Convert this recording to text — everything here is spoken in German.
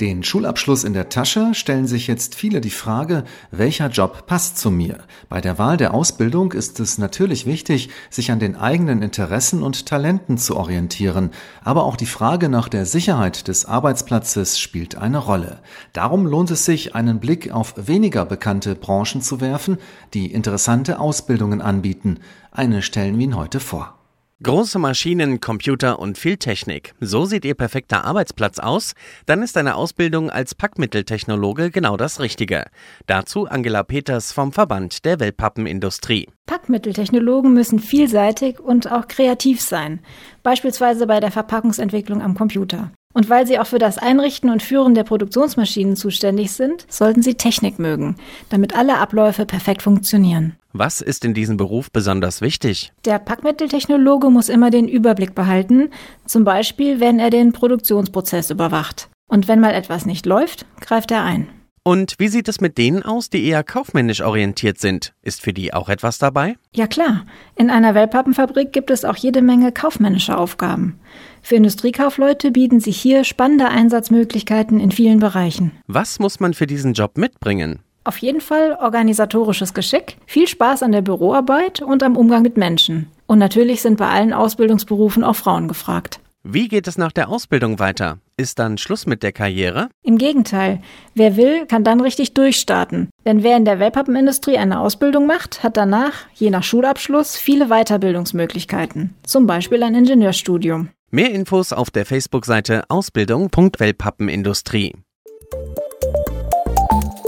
Den Schulabschluss in der Tasche stellen sich jetzt viele die Frage, welcher Job passt zu mir. Bei der Wahl der Ausbildung ist es natürlich wichtig, sich an den eigenen Interessen und Talenten zu orientieren, aber auch die Frage nach der Sicherheit des Arbeitsplatzes spielt eine Rolle. Darum lohnt es sich, einen Blick auf weniger bekannte Branchen zu werfen, die interessante Ausbildungen anbieten. Eine stellen wir Ihnen heute vor. Große Maschinen, Computer und viel Technik. So sieht Ihr perfekter Arbeitsplatz aus? Dann ist eine Ausbildung als Packmitteltechnologe genau das Richtige. Dazu Angela Peters vom Verband der Wellpappenindustrie. Packmitteltechnologen müssen vielseitig und auch kreativ sein, beispielsweise bei der Verpackungsentwicklung am Computer. Und weil sie auch für das Einrichten und Führen der Produktionsmaschinen zuständig sind, sollten sie Technik mögen, damit alle Abläufe perfekt funktionieren. Was ist in diesem Beruf besonders wichtig? Der Packmitteltechnologe muss immer den Überblick behalten, zum Beispiel wenn er den Produktionsprozess überwacht. Und wenn mal etwas nicht läuft, greift er ein. Und wie sieht es mit denen aus, die eher kaufmännisch orientiert sind? Ist für die auch etwas dabei? Ja klar, in einer Wellpappenfabrik gibt es auch jede Menge kaufmännische Aufgaben. Für Industriekaufleute bieten sich hier spannende Einsatzmöglichkeiten in vielen Bereichen. Was muss man für diesen Job mitbringen? Auf jeden Fall organisatorisches Geschick, viel Spaß an der Büroarbeit und am Umgang mit Menschen. Und natürlich sind bei allen Ausbildungsberufen auch Frauen gefragt. Wie geht es nach der Ausbildung weiter? Ist dann Schluss mit der Karriere? Im Gegenteil, wer will, kann dann richtig durchstarten. Denn wer in der Wellpappenindustrie eine Ausbildung macht, hat danach, je nach Schulabschluss, viele Weiterbildungsmöglichkeiten. Zum Beispiel ein Ingenieurstudium. Mehr Infos auf der Facebook-Seite Ausbildung.wellpappenindustrie.